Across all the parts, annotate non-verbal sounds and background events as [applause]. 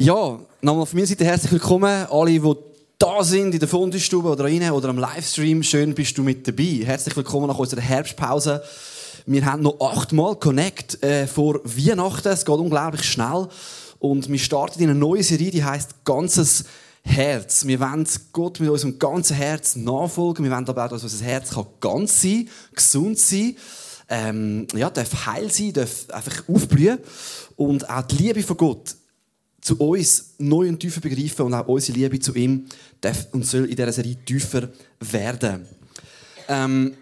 Ja, nochmal von meiner Seite herzlich willkommen. Alle, die da sind, in der Fundestube oder rein oder am Livestream, schön bist du mit dabei. Herzlich willkommen nach unserer Herbstpause. Wir haben noch achtmal Connect äh, vor Weihnachten. Es geht unglaublich schnell. Und wir starten in eine neue Serie, die heißt Ganzes Herz. Wir wollen Gott mit unserem ganzen Herz nachfolgen. Wir wollen aber auch, dass unser Herz kann ganz sein, gesund sein, ähm, ja, darf heil sein, darf einfach aufblühen. Und auch die Liebe von Gott zu uns neu und tiefer begreifen und auch unsere Liebe zu ihm darf und soll in dieser Serie tiefer werden. Ähm,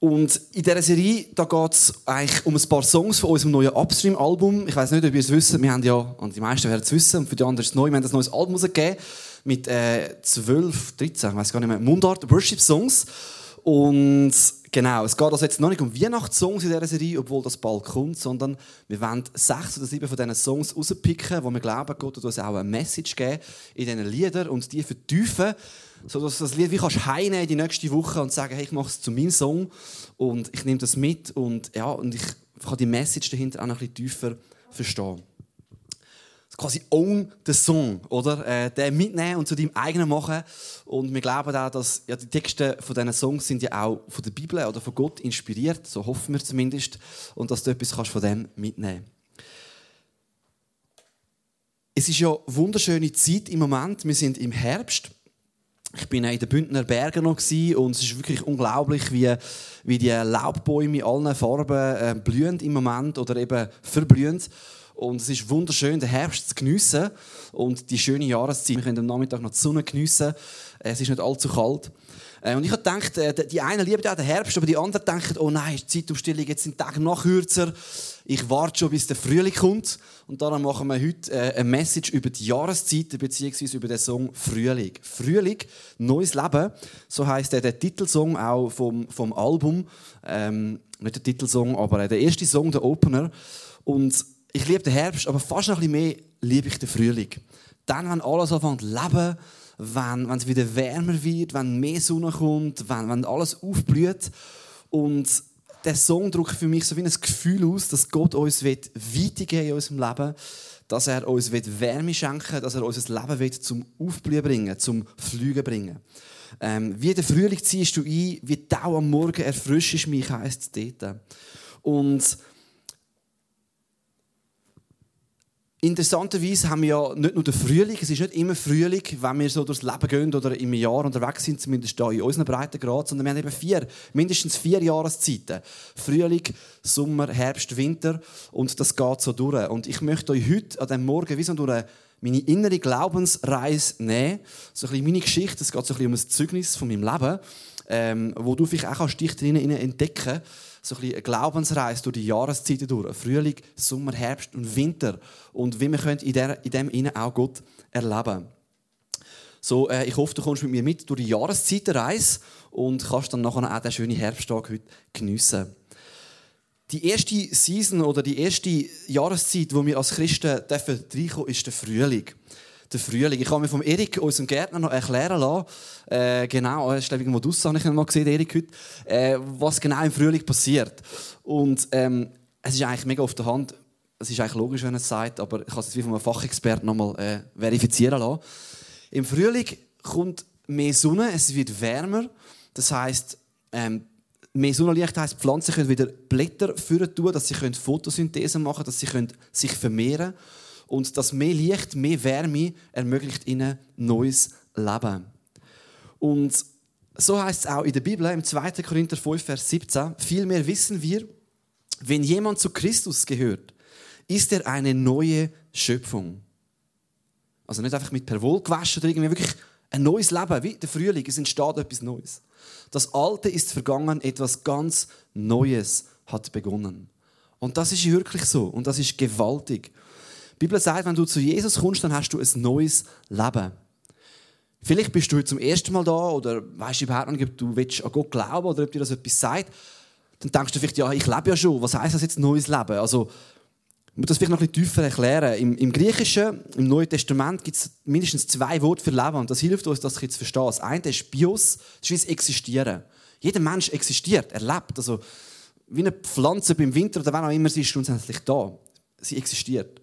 und in dieser Serie geht es eigentlich um ein paar Songs von unserem neuen Upstream-Album. Ich weiß nicht, ob ihr es wisst, wir haben ja, und die meisten werden es wissen, und für die anderen ist es neu, wir haben ein neues Album rausgegeben mit äh, 12, 13, ich weiß gar nicht mehr, Mundart Worship Songs. Und genau, es geht also jetzt noch nicht um Weihnachtssongs in dieser Serie, obwohl das bald kommt, sondern wir wollen sechs oder sieben von diesen Songs rauspicken, wo wir glauben, Gott wird uns auch eine Message geben in diesen Liedern und die vertiefen, sodass du das Lied wie kannst heimnehmen die nächste Woche und sagen, hey, ich mache es zu meinem Song und ich nehme das mit und, ja, und ich kann die Message dahinter auch noch ein bisschen tiefer verstehen quasi own the song, oder? Äh, den mitnehmen und zu deinem eigenen machen. Und wir glauben auch, dass ja, die Texte von diesen Songs sind ja auch von der Bibel oder von Gott inspiriert, so hoffen wir zumindest, und dass du etwas kannst von dem mitnehmen Es ist ja eine wunderschöne Zeit im Moment. Wir sind im Herbst. Ich bin in den Bündner Bergen noch und es ist wirklich unglaublich, wie, wie die Laubbäume in allen Farben äh, blühen im Moment oder eben verblühen. Und es ist wunderschön, den Herbst zu geniessen und die schöne Jahreszeit. Wir können am Nachmittag noch die Sonne geniessen. Es ist nicht allzu kalt. Äh, und ich habe gedacht, äh, die einen lieben auch den Herbst, aber die anderen denken, oh nein, die Zeitumstellung, jetzt sind die Tage noch kürzer. Ich warte schon, bis der Frühling kommt. Und darum machen wir heute äh, eine Message über die Jahreszeiten, beziehungsweise über den Song Frühling. Frühling, neues Leben. So der, der Titelsong auch vom, vom Album. Ähm, nicht der Titelsong, aber der erste Song, der Opener. Und ich liebe den Herbst, aber fast noch ein bisschen mehr liebe ich den Frühling. Dann, wenn alles anfängt zu leben, wenn, wenn es wieder wärmer wird, wenn mehr Sonne kommt, wenn, wenn alles aufblüht. Und der Song drückt für mich so wie ein Gefühl aus, dass Gott uns weitergeben in unserem Leben, dass er uns Wärme schenken will, dass er unser Leben zum Aufblühen bringen, zum Flügen bringen. Ähm, wie der Frühling ziehst du ein, wie Tau am Morgen erfrischst mich, heisst es dort. Und Interessanterweise haben wir ja nicht nur den Frühling, es ist nicht immer Frühling, wenn wir so durchs Leben gehen oder im Jahr unterwegs sind, zumindest hier in unseren Breitengrad, sondern wir haben eben vier, mindestens vier Jahreszeiten. Frühling, Sommer, Herbst, Winter und das geht so durch. Und ich möchte euch heute an diesem Morgen wie so durch meine innere Glaubensreise nehmen, so ein bisschen meine Geschichte, es geht so ein bisschen um ein Zeugnis von meinem Leben, ähm, wo du vielleicht auch dich drinnen entdecken kannst so ein bisschen eine Glaubensreise durch die Jahreszeiten durch. Frühling, Sommer, Herbst und Winter. Und wie wir können in, der, in dem Innen auch Gott erleben so, äh, ich hoffe, du kommst mit mir mit durch die Jahreszeitenreise und kannst dann nachher auch den schönen Herbsttag heute geniessen. Die erste Season oder die erste Jahreszeit, wo wir als Christen dürfen reinkommen, ist der Frühling der Frühling. Ich habe mir vom Erik, unserem Gärtner, noch erklären lassen, äh, genau, er ist glaube ich irgendwo draussen, habe ich mal gesehen, Erik heute, äh, was genau im Frühling passiert. Und ähm, es ist eigentlich mega auf der Hand, es ist eigentlich logisch, wenn er es sagt, aber ich habe es jetzt wie von einem Fachexperten nochmal äh, verifizieren lassen. Im Frühling kommt mehr Sonne, es wird wärmer, das heißt ähm, mehr Sonnenlicht heisst, Pflanzen können wieder Blätter führen dass sie Photosynthese machen können, dass sie sich vermehren können. Und das mehr Licht, mehr Wärme ermöglicht ihnen neues Leben. Und so heißt es auch in der Bibel, im 2. Korinther 5, Vers 17, vielmehr wissen wir, wenn jemand zu Christus gehört, ist er eine neue Schöpfung. Also nicht einfach mit per gewaschen oder irgendwie wirklich ein neues Leben, wie der Frühling, es entsteht etwas Neues. Das Alte ist vergangen, etwas ganz Neues hat begonnen. Und das ist wirklich so und das ist gewaltig. Die Bibel sagt, wenn du zu Jesus kommst, dann hast du ein neues Leben. Vielleicht bist du heute zum ersten Mal da oder weißt du überhaupt nicht, ob du an Gott glauben oder ob dir das etwas sagt. Dann denkst du vielleicht, ja, ich lebe ja schon. Was heißt das jetzt neues Leben? Also, ich muss das vielleicht noch ein bisschen tiefer erklären. Im, Im, Griechischen, im Neuen Testament, gibt es mindestens zwei Worte für Leben und das hilft uns, das zu verstehen. Das eine ist Bios, das ist Existieren. Jeder Mensch existiert, er lebt. Also, wie eine Pflanze beim Winter oder wann auch immer, sie ist grundsätzlich da. Sie existiert.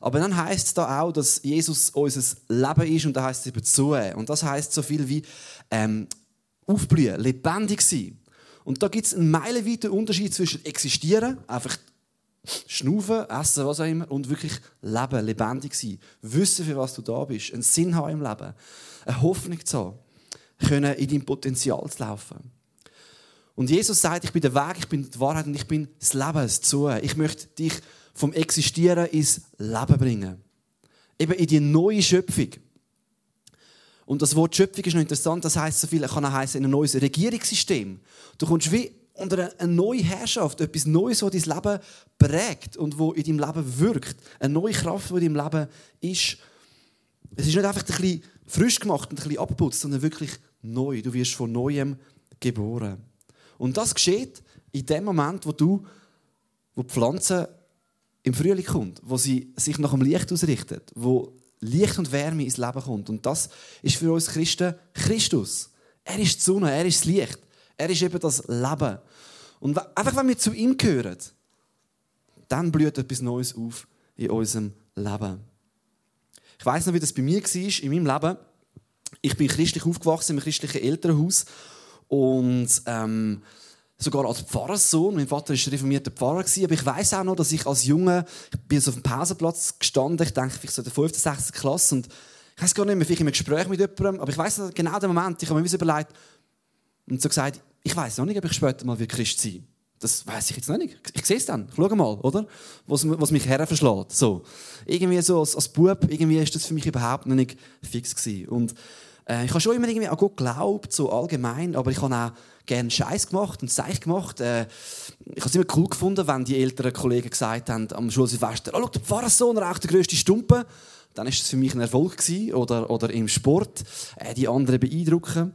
Aber dann heißt es da auch, dass Jesus unser Leben ist und da heißt es eben zu. Und das heißt so viel wie ähm, aufblühen, lebendig sein. Und da gibt es einen meilenweiten Unterschied zwischen existieren, einfach schnaufen, essen, was auch immer, und wirklich leben, lebendig sein. Wissen, für was du da bist, einen Sinn haben im Leben, eine Hoffnung zu haben, können in dein Potenzial zu laufen. Und Jesus sagt, ich bin der Weg, ich bin die Wahrheit und ich bin das Leben, das Zu. Ich möchte dich vom Existieren ins Leben bringen. Eben in die neue Schöpfung. Und das Wort Schöpfung ist noch interessant, das heißt so viel, kann auch heißen, ein neues Regierungssystem. Du kommst wie unter eine neue Herrschaft, etwas Neues, das dein Leben prägt und wo in deinem Leben wirkt. Eine neue Kraft, die in deinem Leben ist. Es ist nicht einfach ein bisschen frisch gemacht und ein bisschen abgeputzt, sondern wirklich neu. Du wirst von Neuem geboren. Und das geschieht in dem Moment, wo du, wo die Pflanze im Frühling kommt, wo sie sich nach dem Licht ausrichtet, wo Licht und Wärme ins Leben kommt. Und das ist für uns Christen Christus. Er ist die Sonne, er ist das Licht, er ist eben das Leben. Und einfach, wenn wir zu ihm gehören, dann blüht etwas Neues auf in unserem Leben. Ich weiß noch, wie das bei mir war in meinem Leben. Ich bin christlich aufgewachsen im christlichen Elternhaus und ähm, sogar als Pfarrerssohn. Mein Vater war reformierter Pfarrer, aber ich weiß auch noch, dass ich als Junge, ich bin so auf dem Pausenplatz gestanden, ich denke vielleicht so in der 5. oder 6. Klasse und ich weiß gar nicht mehr, vielleicht in einem Gespräch mit jemandem, aber ich weiß genau den Moment, ich habe mir überlegt und so gesagt, ich weiß noch nicht, ob ich später mal Christ sein. Das weiß ich jetzt noch nicht. Ich sehe es dann. Schau mal, oder? Was, was mich herverschlägt. So. Irgendwie so als, als Bub, irgendwie ist das für mich überhaupt noch nicht fix gewesen. Und äh, ich habe schon immer irgendwie an Gott geglaubt, so allgemein, aber ich habe auch gerne Scheiß gemacht und Seich gemacht. Äh, ich habe es immer cool gefunden, wenn die älteren Kollegen gesagt haben am Schulsilvester, oh, schau, der Pfarrersohn raucht der grösste Stumpe. Dann ist das für mich ein Erfolg gewesen. Oder, oder im Sport äh, die anderen beeindrucken.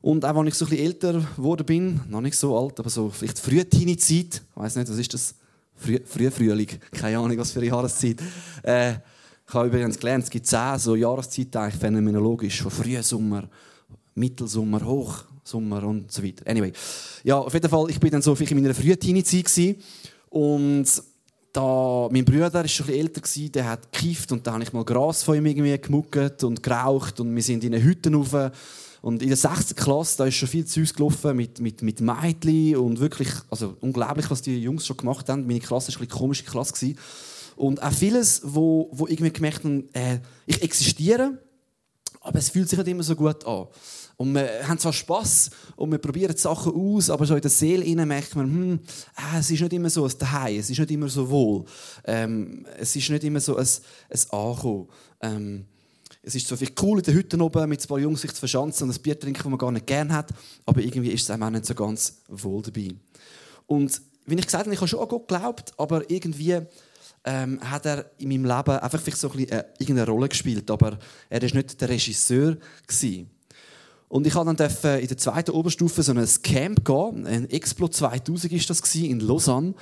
Und auch als ich so ein bisschen älter geworden bin, noch nicht so alt, aber so vielleicht frühe Teenie-Zeit, ich weiß nicht, was ist das? Früh, Frühfrühling, keine Ahnung, was für eine Jahreszeit. Äh, ich habe übrigens gelernt, es gibt zehn so Jahreszeiten, eigentlich phänomenologisch, von Frühsommer, Mittelsommer, Hochsommer und so weiter. Anyway, ja, auf jeden Fall, ich bin dann so in meiner frühen Teenie-Zeit und da, mein Bruder war schon ein älter, der hat gekifft und da habe ich mal Gras von ihm irgendwie gemuckt und geraucht und wir sind in eine Hütte rauf. Und in der 6. Klasse, da ist schon viel Zeug gelaufen mit, mit, mit Mädchen und wirklich, also unglaublich, was die Jungs schon gemacht haben. Meine Klasse war eine komische Klasse. Und auch vieles, wo, wo irgendwie gemerkt haben, äh, ich existiere, aber es fühlt sich nicht immer so gut an. Und wir haben zwar Spass und wir probieren Sachen aus, aber so in der Seele merkt man, hm, äh, es ist nicht immer so ein Daheim, es ist nicht immer so wohl. Ähm, es ist nicht immer so ein, ein Ankommen. Ähm, es ist so viel cool in den Hütten oben mit paar Jungs sich zu verschanzen und ein Bier trinken, das man gar nicht gerne hat, aber irgendwie ist es einem auch nicht so ganz wohl dabei. Und wie ich gesagt habe, ich habe schon an Gott geglaubt, aber irgendwie ähm, hat er in meinem Leben einfach vielleicht so ein bisschen, äh, irgendeine Rolle gespielt, aber er war nicht der Regisseur. Gewesen. Und ich durfte dann in der zweiten Oberstufe so ein Camp gehen. Ein Explo 2000 war das in Lausanne.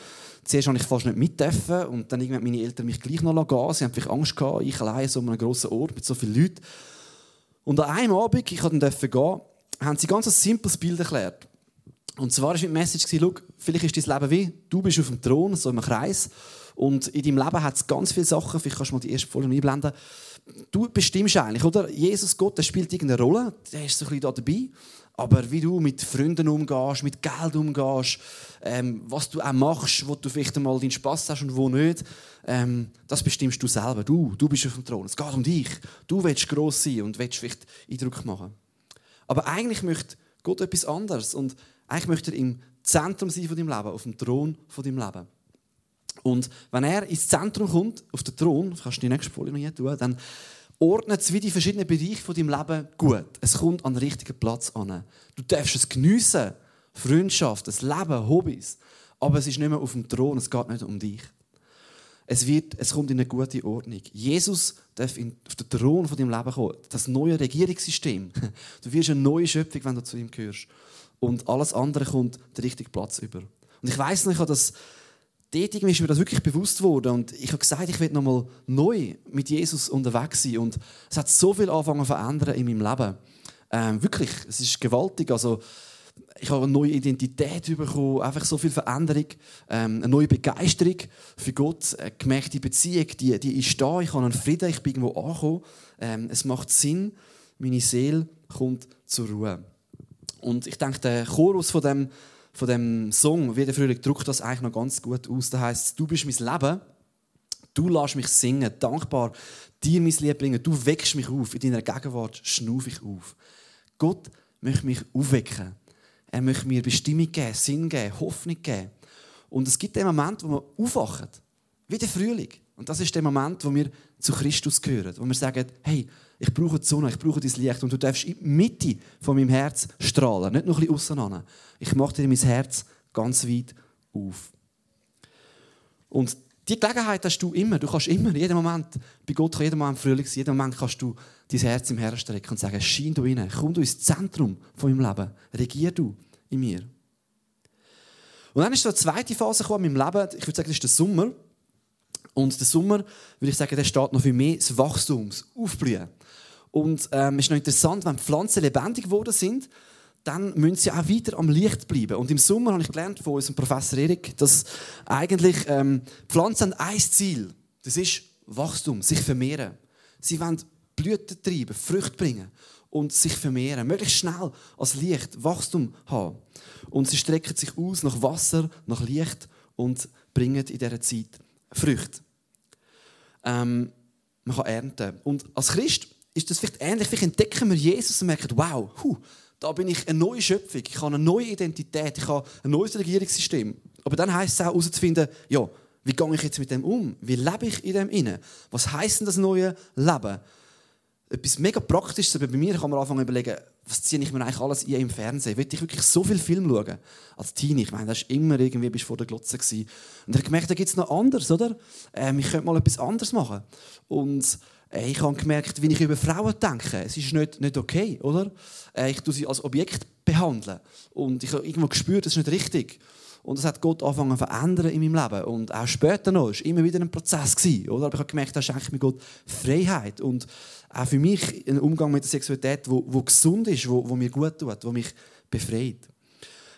Zuerst durfte ich fast nicht mit und dann irgendwann meine Eltern mich gleich noch gehen. Sie haben vielleicht Angst gehabt, ich allein so einem grossen Ort mit so vielen Leuten. Und an einem Abend, ich durfte gehen, haben sie ganz ein simples Bild erklärt. Und zwar war die Message, schau, vielleicht ist dein Leben wie, du bist auf dem Thron, so im Kreis, und in deinem Leben hat es ganz viele Sachen, vielleicht kannst du mal die erste Folie einblenden. Du bestimmst eigentlich, oder? Jesus Gott, der spielt irgendeine Rolle, der ist so ein bisschen da dabei. Aber wie du mit Freunden umgehst, mit Geld umgehst, ähm, was du auch machst, wo du vielleicht einmal deinen Spass hast und wo nicht, ähm, das bestimmst du selber. Du, du bist auf dem Thron. Es geht um dich. Du willst gross sein und willst vielleicht Eindruck machen. Aber eigentlich möchte Gott etwas anderes. Und eigentlich möchte er im Zentrum sein von deinem Leben, auf dem Thron von deinem Leben. Und wenn er ins Zentrum kommt, auf den Thron, kannst du die nächste Folie noch hier tun, dann ordnet es wie die verschiedenen Bereiche von deinem Leben gut. Es kommt an den richtigen Platz an. Du darfst es geniessen, Freundschaft, das Leben, Hobbys. Aber es ist nicht mehr auf dem Thron, es geht nicht um dich. Es, wird, es kommt in eine gute Ordnung. Jesus darf in, auf den Thron von deinem Leben kommen. Das neue Regierungssystem. Du wirst eine neue Schöpfung, wenn du zu ihm gehörst. Und alles andere kommt den richtigen Platz über. Und ich weiß nicht, ich habe das dort ist mir das wirklich bewusst geworden. Und ich habe gesagt, ich will nochmal neu mit Jesus unterwegs sein. Und es hat so viel angefangen zu verändern in meinem Leben. Ähm, wirklich, es ist gewaltig. Also, ich habe eine neue Identität bekommen, einfach so viel Veränderung, ähm, eine neue Begeisterung für Gott, eine gemerkte Beziehung, die, die ist da, ich habe einen Frieden, ich bin irgendwo angekommen, ähm, es macht Sinn, meine Seele kommt zur Ruhe. Und ich denke, der Chorus von dem, von dem Song, wie der Frühling, drückt das eigentlich noch ganz gut aus. Da heißt du bist mein Leben, du lässt mich singen, dankbar dir mein Lied bringen, du weckst mich auf, in deiner Gegenwart schnufe ich auf. Gott möchte mich aufwecken. Er möchte mir Bestimmung geben, Sinn geben, Hoffnung geben. Und es gibt den Moment, wo wir aufwachen, wie der Frühling. Und das ist der Moment, wo wir zu Christus gehören, wo wir sagen, hey, ich brauche die Sonne, ich brauche dein Licht und du darfst in die Mitte von meinem Herz strahlen, nicht noch ein bisschen aussen Ich mache dir mein Herz ganz weit auf. Und die Gelegenheit hast du immer. Du kannst immer, jeden Moment, bei Gott kann jeden Moment Frühling sein, jeden Moment kannst du dein Herz im Herzen strecken und sagen, schein du rein, komm du ins Zentrum von meinem Leben, regier du in mir. Und dann ist so eine zweite Phase gekommen in meinem Leben, ich würde sagen, das ist der Sommer. Und der Sommer, würde ich sagen, der steht noch für mehr das Wachstum, das Aufblühen. Und ähm, es ist noch interessant, wenn Pflanzen lebendig geworden sind, dann müssen sie auch weiter am Licht bleiben. Und im Sommer habe ich gelernt von unserem Professor Erik, dass eigentlich ähm, Pflanzen haben ein Ziel. Das ist Wachstum, sich vermehren. Sie wollen Blüten treiben, Früchte bringen und sich vermehren. Möglichst schnell als Licht Wachstum haben. Und sie strecken sich aus nach Wasser, nach Licht und bringen in dieser Zeit Früchte. Ähm, man kann ernten. Und als Christ ist das vielleicht ähnlich. Vielleicht entdecken wir Jesus und merken, wow, huh, da bin ich eine neue Schöpfung, ich habe eine neue Identität, ich habe ein neues Regierungssystem. Aber dann heißt es auch herauszufinden, ja, wie gehe ich jetzt mit dem um? Wie lebe ich in dem inne? Was heißt denn das neue Leben? Etwas mega Praktisches, bei mir kann man anfangen zu überlegen, was ziehe ich mir eigentlich alles ein im Fernsehen? Will ich wirklich so viel Film schauen? Als Teenie, ich meine, das war immer irgendwie bis vor der Glotze. Gewesen. Und ich habe gemerkt, da gibt es noch anders, oder? Ähm, ich könnte mal etwas anderes machen. Und äh, ich habe gemerkt, wie ich über Frauen denke. Es ist nicht, nicht okay, oder? Äh, ich tue sie als Objekt behandeln. Und ich habe irgendwo gespürt, das ist nicht richtig. Und das hat Gott angefangen zu verändern in meinem Leben. Und auch später noch, es war immer wieder ein Prozess. Gewesen, oder? Aber ich habe gemerkt, da schenkt mir Gott Freiheit. Und auch für mich ein Umgang mit der Sexualität, wo, wo gesund ist, wo, wo mir gut tut, wo mich befreit.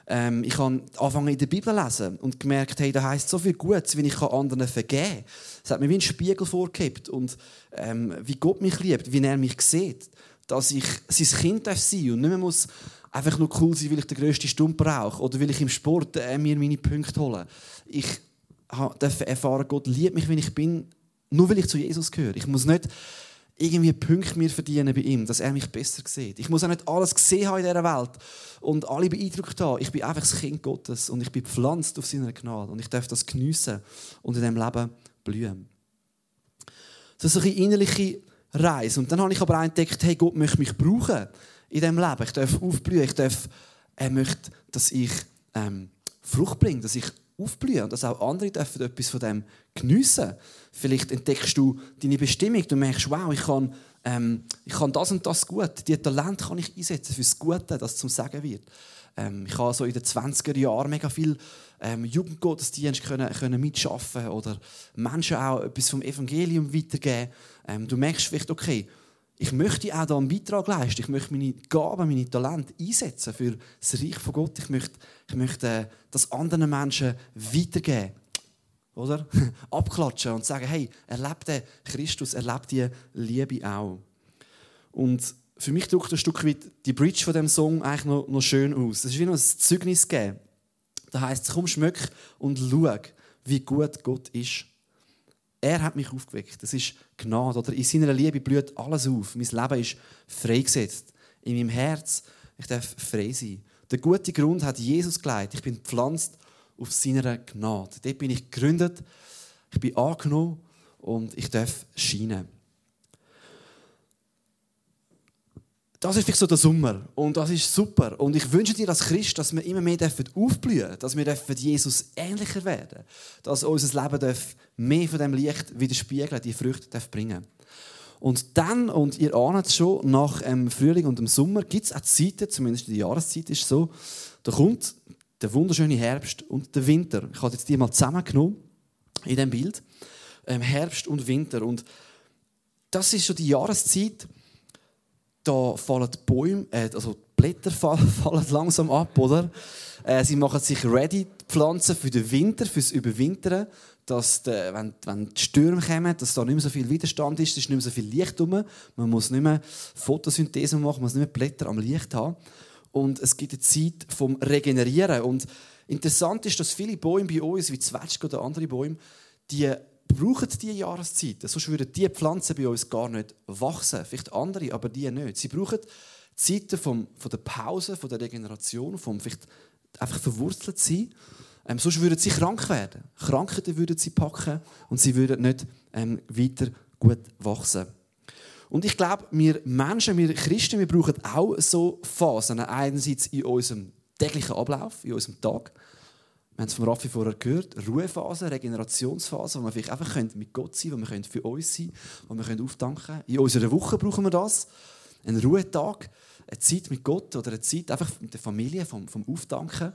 Ähm, ich habe angefangen in der Bibel zu lesen und gemerkt, hey, da heißt so viel Gutes, wie ich anderen vergeben kann. Es hat mir wie ein Spiegel vorgehabt und ähm, wie Gott mich liebt, wie er mich sieht, dass ich sein Kind darf sein und nicht mehr muss einfach nur cool sein, weil ich den grössten Stumpf brauche oder weil ich im Sport äh, mir meine Punkte hole. Ich darf erfahren, Gott liebt mich, wie ich bin, nur weil ich zu Jesus gehöre. Ich muss nicht irgendwie Punkte mir verdienen bei ihm, dass er mich besser sieht. Ich muss auch nicht alles gesehen haben in dieser Welt und alle beeindruckt haben. Ich bin einfach das Kind Gottes und ich bin gepflanzt auf seiner Gnade und ich darf das geniessen und in diesem Leben blühen. Das ist eine innerliche Reise. Und dann habe ich aber entdeckt, hey, Gott möchte mich brauchen in diesem Leben. Ich darf aufblühen. Ich darf, er möchte, dass ich ähm, Frucht bringe, dass ich aufblühen und dass auch andere dürfen etwas von dem geniessen. Vielleicht entdeckst du deine Bestimmung, du merkst, wow, ich kann, ähm, ich kann das und das gut. Die Talent kann ich einsetzen fürs Gute, das zum Sagen wird. Ähm, ich habe so in den 20er Jahren mega viel ähm, Jugendgottesdienst können, können mitschaffen oder Menschen auch etwas vom Evangelium weitergeben. Ähm, du merkst vielleicht, okay, ich möchte auch da einen Beitrag leisten. Ich möchte meine Gaben, meine Talente einsetzen für das Reich von Gott. Ich möchte, ich möchte äh, das anderen Menschen weitergeben. Oder? [laughs] Abklatschen und sagen, hey, erlebt den Christus, erlebt die Liebe auch. Und für mich drückt ein Stück weit die Bridge von dem Song eigentlich noch, noch schön aus. Es ist wie noch ein Zeugnis geben. Da heißt es, komm, schmück und schau, wie gut Gott ist. Er hat mich aufgeweckt. Das ist Gnade. Oder in seiner Liebe blüht alles auf. Mein Leben ist freigesetzt. In meinem Herz, ich darf frei sein. Der gute Grund hat Jesus geleitet. Ich bin gepflanzt auf seiner Gnade. Dort bin ich gegründet. Ich bin angenommen und ich darf scheinen. Das ist vielleicht so der Sommer und das ist super. Und ich wünsche dir als Christ, dass wir immer mehr aufblühen dürfen, dass wir Jesus ähnlicher werden dass unser Leben mehr von dem Licht widerspiegeln, die Früchte darf bringen Und dann, und ihr ahnt es schon, nach dem Frühling und dem Sommer gibt es auch Zeiten, zumindest die Jahreszeit ist so, da kommt der wunderschöne Herbst und der Winter. Ich habe jetzt die mal zusammengenommen in diesem Bild. Ähm, Herbst und Winter. Und das ist schon die Jahreszeit, da fallen die Bäume, äh, also die Blätter [laughs] fallen, langsam ab, oder? Äh, sie machen sich ready, die Pflanzen für den Winter, fürs Überwintern, dass die, wenn, wenn die Stürme kommen, dass da nicht mehr so viel Widerstand ist, es ist nicht mehr so viel Licht rum, man muss nicht mehr Photosynthese machen, man muss nicht mehr Blätter am Licht haben. Und es gibt eine Zeit vom Regenerieren. Und interessant ist, dass viele Bäume bei uns, wie Zwetschge oder andere Bäume, die brauchen diese Jahreszeiten. Sonst würden diese Pflanzen bei uns gar nicht wachsen. Vielleicht andere, aber die nicht. Sie brauchen Zeiten vom, von der Pause, von der Regeneration, vom vielleicht einfach verwurzelt sein. Ähm, sonst würden sie krank werden. Krankheiten würden sie packen und sie würden nicht ähm, weiter gut wachsen. Und ich glaube, wir Menschen, wir Christen, wir brauchen auch so Phasen. Einerseits in unserem täglichen Ablauf, in unserem Tag. Wir haben es von Raffi vorher gehört. Ruhephase, Regenerationsphase, wo wir vielleicht einfach mit Gott sein können, wo wir für uns sein können, wo wir aufdanken können. In unserer Woche brauchen wir das. Einen Ruhetag, eine Zeit mit Gott oder eine Zeit einfach mit der Familie, vom, vom Aufdanken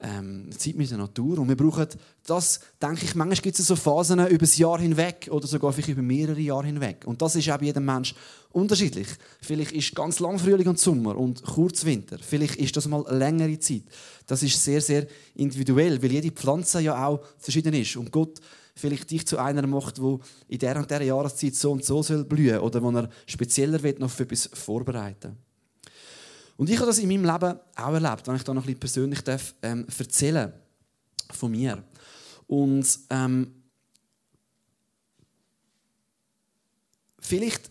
ähm, Zeit mit der Natur. Und wir brauchen das, denke ich, manchmal gibt es so Phasen über das Jahr hinweg oder sogar vielleicht über mehrere Jahre hinweg. Und das ist auch bei jedem Mensch unterschiedlich. Vielleicht ist ganz lang Frühling und Sommer und kurz Winter. Vielleicht ist das mal längere Zeit. Das ist sehr, sehr individuell, weil jede Pflanze ja auch verschieden ist. Und Gott vielleicht dich zu einer macht, wo in der und der Jahreszeit so und so soll blühen oder wo er spezieller wird noch für etwas vorbereiten. Und ich habe das in meinem Leben auch erlebt, wenn ich da noch ein bisschen persönlich darf, ähm, erzählen von mir. Und ähm, vielleicht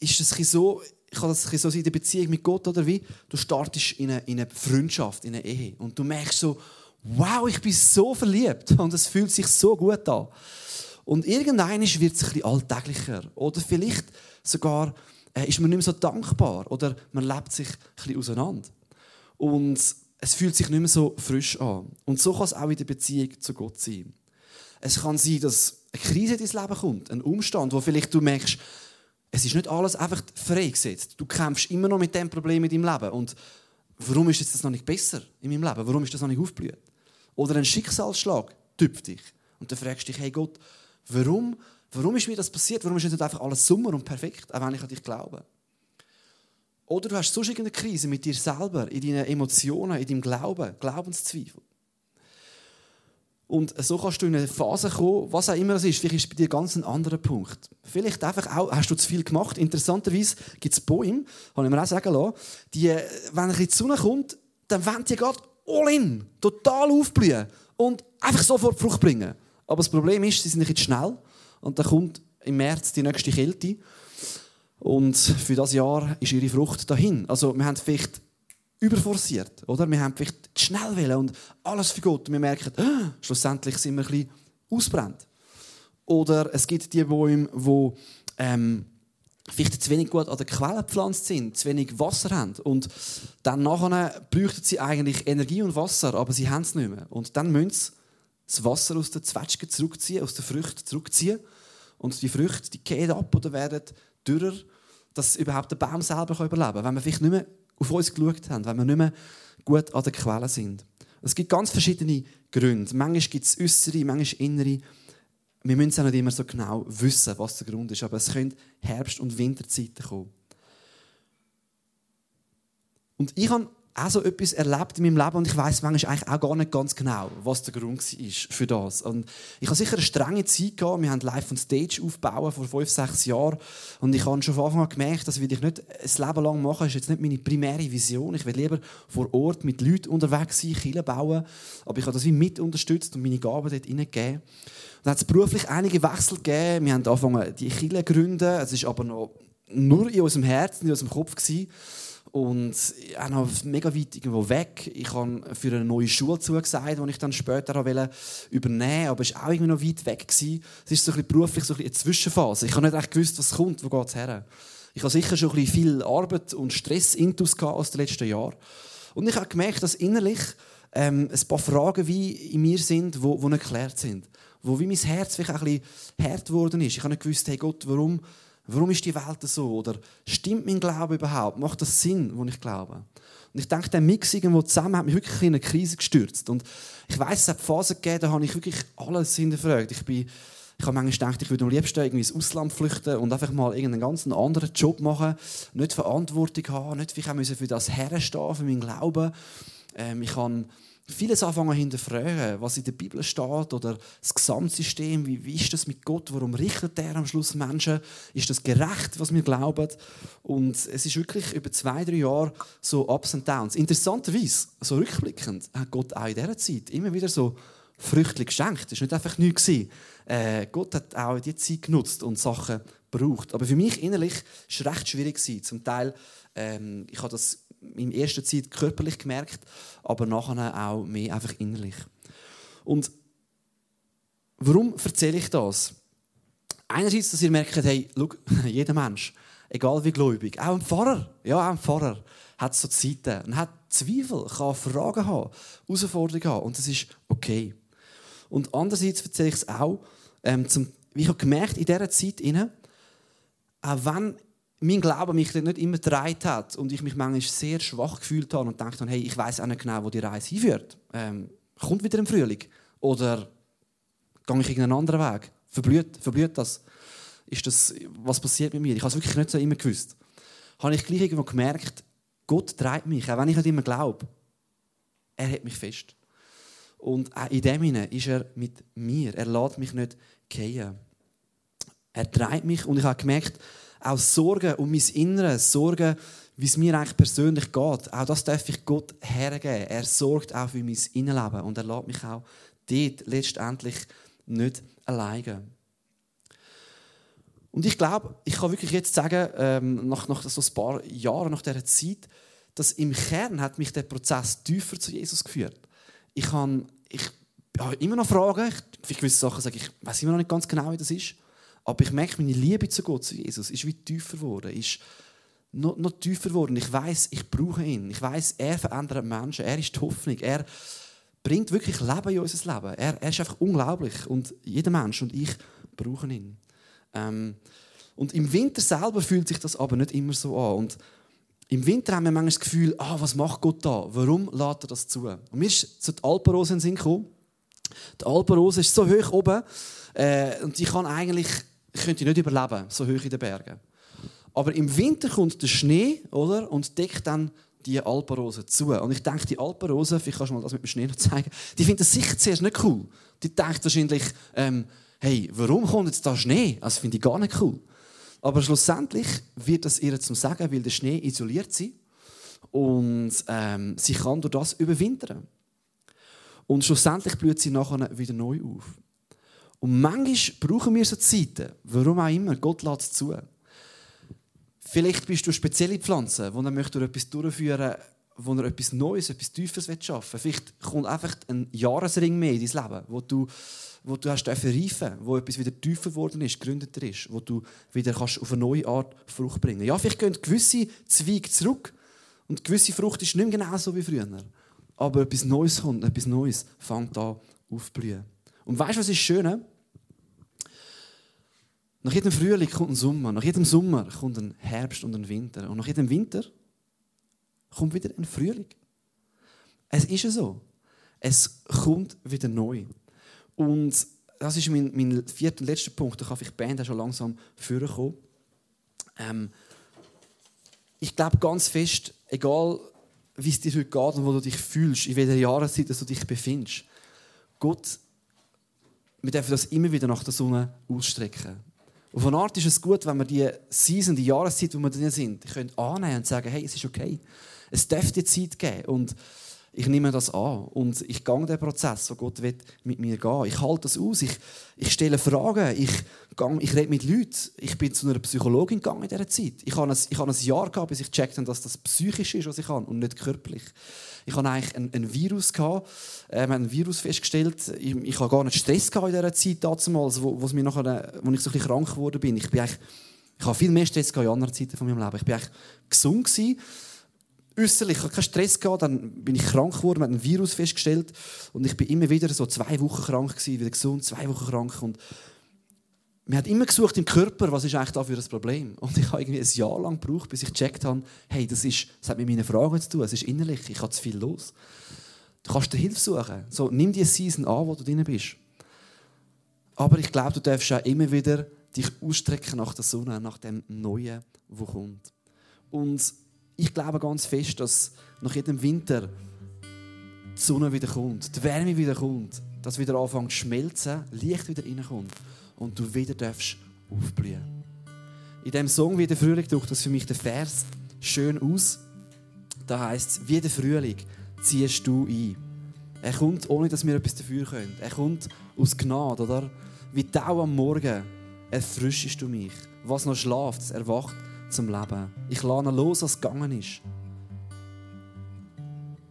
ist es so, ich habe das so in der Beziehung mit Gott oder wie, du startest in eine, in eine Freundschaft, in eine Ehe und du merkst so, wow, ich bin so verliebt und es fühlt sich so gut an. Und irgendwann wird es ein bisschen alltäglicher oder vielleicht sogar ist man nicht mehr so dankbar oder man lebt sich ein bisschen auseinander. Und es fühlt sich nicht mehr so frisch an. Und so kann es auch in der Beziehung zu Gott sein. Es kann sein, dass eine Krise in dein Leben kommt, ein Umstand, wo vielleicht du merkst, es ist nicht alles einfach freigesetzt. Du kämpfst immer noch mit dem Problem in deinem Leben. Und warum ist das noch nicht besser in meinem Leben? Warum ist das noch nicht aufgeblüht? Oder ein Schicksalsschlag tüpft dich. Und dann fragst du dich, hey Gott, warum Warum ist mir das passiert? Warum ist nicht einfach alles Sommer und perfekt, auch wenn ich an dich glaube? Oder du hast sonst irgendeine Krise mit dir selber, in deinen Emotionen, in deinem Glauben, Glaubenszweifel. Und so kannst du in eine Phase kommen, was auch immer es ist. Vielleicht ist es bei dir ganz ein anderer Punkt. Vielleicht einfach auch, hast du zu viel gemacht. Interessanterweise gibt es Bäume, habe ich mir auch sagen lassen, die, wenn die Sonne kommt, dann wollen die gerade all in, total aufblühen und einfach sofort Frucht bringen. Aber das Problem ist, sie sind nicht schnell und dann kommt im März die nächste Kälte. Und für das Jahr ist ihre Frucht dahin. Also wir haben vielleicht überforciert, oder? Wir haben vielleicht schnell wollen und alles für Gott. Wir merken, ah, schlussendlich sind wir ein bisschen ausbrennt. Oder es gibt die Bäume, die ähm, vielleicht zu wenig gut an der Quelle gepflanzt sind, zu wenig Wasser haben. Und dann nachher bräuchten sie eigentlich Energie und Wasser, aber sie haben es nicht mehr. Und dann müssen sie das Wasser aus den Zwetschgen zurückziehen, aus den Früchten zurückziehen. Und die Früchte, die gehen ab oder werden dürrer, dass überhaupt der Baum selber überleben kann. Wenn wir vielleicht nicht mehr auf uns geschaut haben, wenn wir nicht mehr gut an der Quelle sind. Es gibt ganz verschiedene Gründe. Manchmal gibt es äußere, manchmal innere. Wir müssen es auch nicht immer so genau wissen, was der Grund ist. Aber es können Herbst- und Winterzeiten kommen. Und ich habe auch so etwas erlebt in meinem Leben und ich weiß manchmal eigentlich auch gar nicht ganz genau, was der Grund ist für das. Und ich habe sicher eine strenge Zeit gehabt. Wir haben live on Stage aufbauen vor fünf, sechs Jahren und ich habe schon von Anfang an gemerkt, dass ich nicht ein Leben lang machen. Das ist jetzt nicht meine primäre Vision. Ich will lieber vor Ort mit Leuten unterwegs sein, Kirchen bauen. Aber ich habe das wie mit unterstützt und meine Gaben dort hineingegeben. Dann hat es beruflich einige Wechsel gegeben. Wir haben angefangen, die Kirche zu gründen. Es ist aber noch nur in unserem Herzen, in unserem Kopf gewesen. Und auch noch mega weit irgendwo weg. Ich habe für eine neue Schule zugesagt, die ich dann später übernehmen wollte. Aber es war auch irgendwie noch weit weg. Es ist so ein bisschen beruflich so eine Zwischenphase. Ich habe nicht echt gewusst, was kommt, wo geht es her. Ich habe sicher schon ein bisschen viel Arbeit und Stress intus aus den letzten Jahren. Und ich habe gemerkt, dass innerlich ähm, ein paar Fragen wie in mir sind, die, nicht geklärt sind. Wo wie mein Herz vielleicht auch ein bisschen hart geworden ist. Ich habe nicht gewusst, hey Gott, warum Warum ist die Welt so? Oder stimmt mein Glaube überhaupt? Macht das Sinn, wo ich glaube? Und ich denke, der Mix irgendwo zusammen hat mich wirklich in eine Krise gestürzt. Und ich weiß, es hat Phasen gegeben, da habe ich wirklich alles hinterfragt. Ich bin Ich habe manchmal gedacht, ich würde am liebsten irgendwie ins Ausland flüchten und einfach mal irgendeinen ganz anderen Job machen, nicht Verantwortung haben, nicht wie ich für das herstehen, für meinen Glauben. Ähm, ich habe vieles anfangen hinterfragen, was in der Bibel steht oder das Gesamtsystem, wie, wie ist das mit Gott, warum richtet er am Schluss Menschen, ist das gerecht, was wir glauben und es ist wirklich über zwei, drei Jahre so Ups und Downs. Interessanterweise, so rückblickend, hat Gott auch in dieser Zeit immer wieder so Früchte geschenkt. Das war nicht einfach nichts. Äh, Gott hat auch diese Zeit genutzt und Sachen gebraucht. Aber für mich innerlich war es recht schwierig. Zum Teil, ähm, ich habe das in erster Zeit körperlich gemerkt, aber nachher auch mehr einfach innerlich. Und warum erzähle ich das? Einerseits, dass ihr merkt, hey, schau, [laughs] jeder Mensch, egal wie gläubig, auch ein Pfarrer, ja, auch ein Pfarrer, hat so Zeiten und hat Zweifel, kann Fragen haben, Herausforderungen haben und das ist okay. Und andererseits erzähle ich es auch, ähm, zum, wie ich habe gemerkt in dieser Zeit, auch wenn mein Glaube mich nicht immer getragen hat und ich mich manchmal sehr schwach gefühlt habe und dachte, hey, ich weiß auch nicht genau, wo die Reise hinführt. Ähm, kommt wieder im Frühling? Oder gehe ich irgendeinen anderen Weg? Verblüht, verblüht das? Ist das? Was passiert mit mir? Ich habe es wirklich nicht so immer gewusst. Habe ich gleich irgendwo gemerkt, Gott treibt mich, auch wenn ich nicht immer glaube. Er hält mich fest. Und auch in dem ist er mit mir. Er lässt mich nicht gehen. Er treibt mich und ich habe gemerkt, auch Sorgen um mein Inneres, Sorgen, wie es mir eigentlich persönlich geht, auch das darf ich Gott hergeben. Er sorgt auch für mein Innenleben und er lässt mich auch dort letztendlich nicht alleine. Und ich glaube, ich kann wirklich jetzt sagen, ähm, nach, nach so ein paar Jahren, nach dieser Zeit, dass im Kern hat mich der Prozess tiefer zu Jesus geführt. Ich habe ich, habe immer noch Fragen, für gewisse Sachen sage ich, weiß immer noch nicht ganz genau, wie das ist. Aber ich merke, meine Liebe zu Gott, zu Jesus, ist wie tiefer geworden, ist noch, noch tiefer geworden. Ich weiß, ich brauche ihn. Ich weiß, er verändert Menschen. Er ist die Hoffnung. Er bringt wirklich Leben in unser Leben. Er, er ist einfach unglaublich. Und jeder Mensch und ich brauchen ihn. Ähm, und im Winter selber fühlt sich das aber nicht immer so an. Und im Winter haben wir manchmal das Gefühl, ah, was macht Gott da? Warum lädt er das zu? Und mir ist so die Alpenrose in den Sinn gekommen. Die Alpenrose ist so hoch oben äh, und ich kann eigentlich könnte nicht überleben, so hoch in den Bergen. Aber im Winter kommt der Schnee oder, und deckt dann die Alpenrose zu. Und ich denke, die Alpenrose, vielleicht kannst du mal das mit dem Schnee noch zeigen, die finden das sicher zuerst nicht cool. Die denkt wahrscheinlich, ähm, hey, warum kommt jetzt da Schnee? Das finde ich gar nicht cool. Aber schlussendlich wird das ihr zum Sagen, weil der Schnee isoliert sie und ähm, sie kann durch das überwintern. Und schlussendlich blüht sie nachher wieder neu auf. Und manchmal brauchen wir so Zeiten, warum auch immer, Gott lässt es zu. Vielleicht bist du eine spezielle Pflanze, wo er möchte etwas durchführen wo er etwas Neues, etwas Tiefes schaffen will. Vielleicht kommt einfach ein Jahresring mehr in dein Leben, wo du, wo du hast reifen wo etwas wieder tiefer geworden ist, gegründeter ist, wo du wieder kannst auf eine neue Art Frucht bringen Ja, vielleicht gehen gewisse Zweige zurück und gewisse Frucht ist nicht mehr genau so wie früher. Aber etwas Neues kommt, etwas Neues fängt an aufzublühen. Und weißt du, was ist schön? Nach jedem Frühling kommt ein Sommer, nach jedem Sommer kommt ein Herbst und ein Winter. Und nach jedem Winter kommt wieder ein Frühling. Es ist ja so. Es kommt wieder neu. Und das ist mein, mein vierter und letzter Punkt. Da kann ich die Band schon langsam vorkommen. Ähm, ich glaube ganz fest, egal wie es dir heute geht und wo du dich fühlst, in welcher Jahreszeit du dich befindest, Gott wir dürfen das immer wieder nach der Sonne ausstrecken. Auf eine Art ist es gut, wenn wir die Season, die Jahreszeit, wo wir drin sind, können annehmen und sagen, hey, es ist okay. Es darf die Zeit geben. Und ich nehme das an und ich gehe den Prozess, wo Gott will, mit mir gehen. Ich halte das aus. Ich, ich stelle Fragen. Ich, gehe, ich rede mit Leuten. Ich bin zu einer Psychologin gegangen in dieser Zeit. Ich habe ein, ich habe ein Jahr gehabt, bis ich gecheckt habe, dass das psychisch ist, was ich habe und nicht körperlich. Ich hatte eigentlich ein, ein Virus gehabt. Äh, wir haben ein Virus festgestellt. Ich, ich habe gar nicht Stress gehabt in dieser Zeit damals, wo, wo, mir nachher, wo ich so ein krank geworden bin. Ich bin ich habe viel mehr Stress in anderen Zeiten von meinem Leben. Ich eigentlich gesund äußerlich, ich hatte keinen Stress gehabt, dann bin ich krank geworden, man hat ein Virus festgestellt und ich bin immer wieder so zwei Wochen krank gewesen, wieder gesund, zwei Wochen krank und man hat immer gesucht im Körper, was ist eigentlich da für ein Problem? Und ich habe irgendwie ein Jahr lang gebraucht, bis ich gecheckt habe, hey, das, ist, das hat mit meinen Fragen zu tun, es ist innerlich, ich habe zu viel los. Du kannst dir Hilfe suchen. So, nimm die Season an, wo du drin bist. Aber ich glaube, du darfst auch immer wieder dich ausstrecken nach der Sonne, nach dem Neuen, wo kommt. Und ich glaube ganz fest, dass nach jedem Winter die Sonne wieder kommt, die Wärme wieder kommt, dass wieder anfängt zu schmelzen, Licht wieder reinkommt und du wieder darfst aufblühen. In dem Song «Wie der Frühling» drückt das für mich der Vers schön aus. Da heißt es, wie der Frühling ziehst du ein. Er kommt, ohne dass wir etwas dafür können. Er kommt aus Gnade, oder? Wie Tau am Morgen erfrischst du mich. Was noch schlaft, erwacht zum Leben. Ich lade los, was gegangen ist.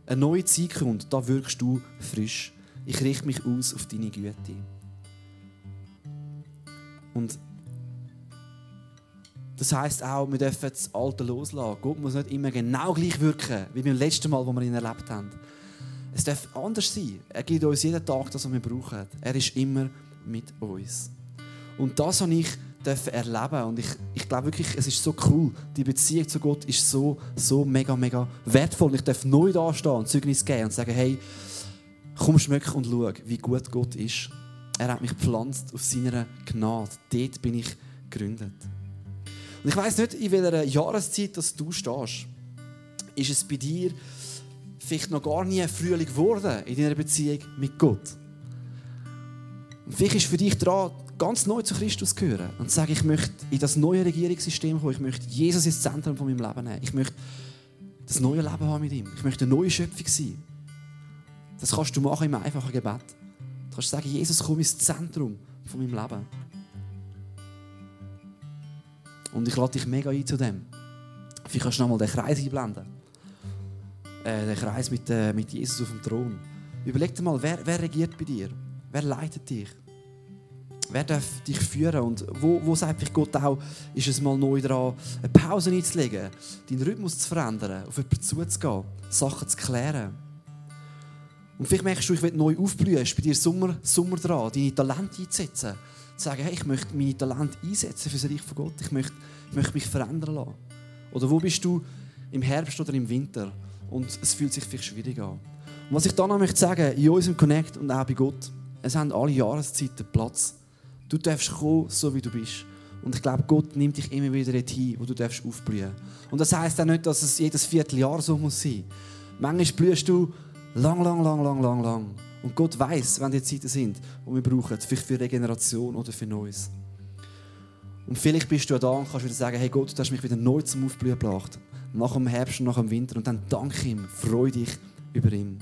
Eine neue Zeit kommt, da wirkst du frisch. Ich richte mich aus auf deine Güte. Und das heisst auch, wir dürfen das Alte loslassen. Gott muss nicht immer genau gleich wirken, wie beim letzten Mal, wo wir ihn erlebt haben. Es darf anders sein. Er gibt uns jeden Tag das, was wir brauchen. Er ist immer mit uns. Und das habe ich erleben und ich, ich glaube wirklich, es ist so cool. Die Beziehung zu Gott ist so, so mega, mega wertvoll. Ich darf neu da stehen und Zeugnis geben und sagen, hey, komm schmeck und schau, wie gut Gott ist. Er hat mich gepflanzt auf seiner Gnade. Dort bin ich gegründet. Und ich weiß nicht, in welcher Jahreszeit dass du stehst. Ist es bei dir vielleicht noch gar nie Frühling geworden in deiner Beziehung mit Gott? Und vielleicht ist für dich dran, ganz neu zu Christus gehören und sagen, ich möchte in das neue Regierungssystem kommen, ich möchte Jesus ins Zentrum von meinem Leben nehmen, ich möchte das neue Leben haben mit ihm, ich möchte eine neue Schöpfung sein. Das kannst du machen im einfachen Gebet. Du kannst sagen, Jesus, komm ins Zentrum von meinem Leben. Und ich lade dich mega ein zu dem. Vielleicht kannst du nochmal den Kreis einblenden. Äh, den Kreis mit, äh, mit Jesus auf dem Thron. Überleg dir mal, wer, wer regiert bei dir? Wer leitet dich? Wer darf dich führen? Und wo, wo sagt vielleicht Gott auch, ist es mal neu dran, eine Pause einzulegen, deinen Rhythmus zu verändern, auf jemanden zuzugehen, Sachen zu klären? Und vielleicht merkst du, ich will neu aufblühen, ist bei dir Sommer, Sommer dran, deine Talente einzusetzen. Zu sagen, hey, ich möchte meine Talente einsetzen für das Reich von Gott. Ich möchte, ich möchte mich verändern lassen. Oder wo bist du im Herbst oder im Winter und es fühlt sich vielleicht schwierig an. Und was ich dann noch möchte sagen, in unserem Connect und auch bei Gott, es haben alle Jahreszeiten Platz. Du darfst kommen, so wie du bist. Und ich glaube, Gott nimmt dich immer wieder dorthin, wo du darfst aufblühen. Und das heisst auch nicht, dass es jedes Vierteljahr so muss sein. Manchmal blühst du lang, lang, lang, lang, lang, lang. Und Gott weiß, wenn die Zeiten sind, die wir brauchen, vielleicht für Regeneration oder für Neues. Und vielleicht bist du da und kannst wieder sagen, hey Gott, du hast mich wieder neu zum Aufblühen gebracht. Nach dem Herbst und nach dem Winter. Und dann danke ihm, freu dich über ihn.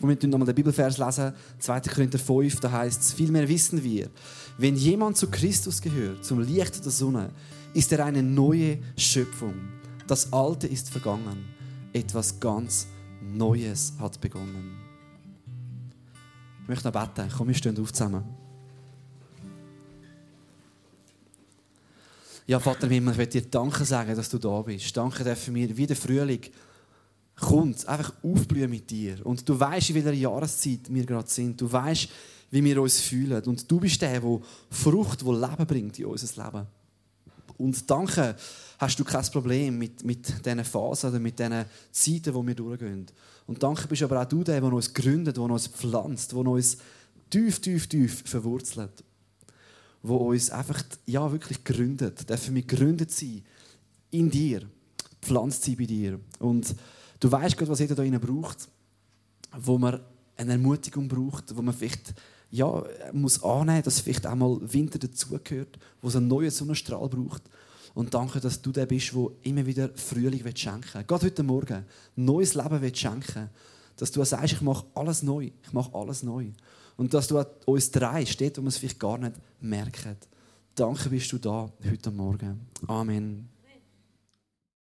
Und wir nochmal den Bibelvers lesen, 2. Korinther 5, da heißt es, vielmehr wissen wir, wenn jemand zu Christus gehört, zum Licht der Sonne, ist er eine neue Schöpfung. Das Alte ist vergangen. Etwas ganz Neues hat begonnen. Ich möchte noch beten. Komm, wir stehen auf zusammen. Ja, Vater im Himmel, ich möchte dir Danke sagen, dass du da bist. Danke dafür wie der Frühling kommt, einfach aufblühen mit dir. Und du weißt, in welcher Jahreszeit wir gerade sind. Du weißt, wie wir uns fühlen. Und du bist der, der Frucht, der Leben bringt in unser Leben. Und danke, hast du kein Problem mit, mit diesen Phasen oder mit diesen Zeiten, wo wir durchgehen. Und danke bist aber auch du der, der uns gründet, der uns pflanzt, der uns tief, tief, tief verwurzelt. Wo uns einfach, ja, wirklich gründet. Dürfen wir gegründet sein in dir, pflanzt sein bei dir. Und du weißt Gott, was jeder da braucht, wo man eine Ermutigung braucht, wo man vielleicht ja, muss annehmen, dass vielleicht auch mal Winter dazugehört, wo es einen neuen Sonnenstrahl braucht. Und danke, dass du der bist, der immer wieder Frühling schenken will. Gerade heute Morgen neues Leben schenken Dass du sagst, ich mache alles neu. Ich mache alles neu. Und dass du uns drei steht, wo man es vielleicht gar nicht merkt. Danke bist du da heute Morgen. Amen.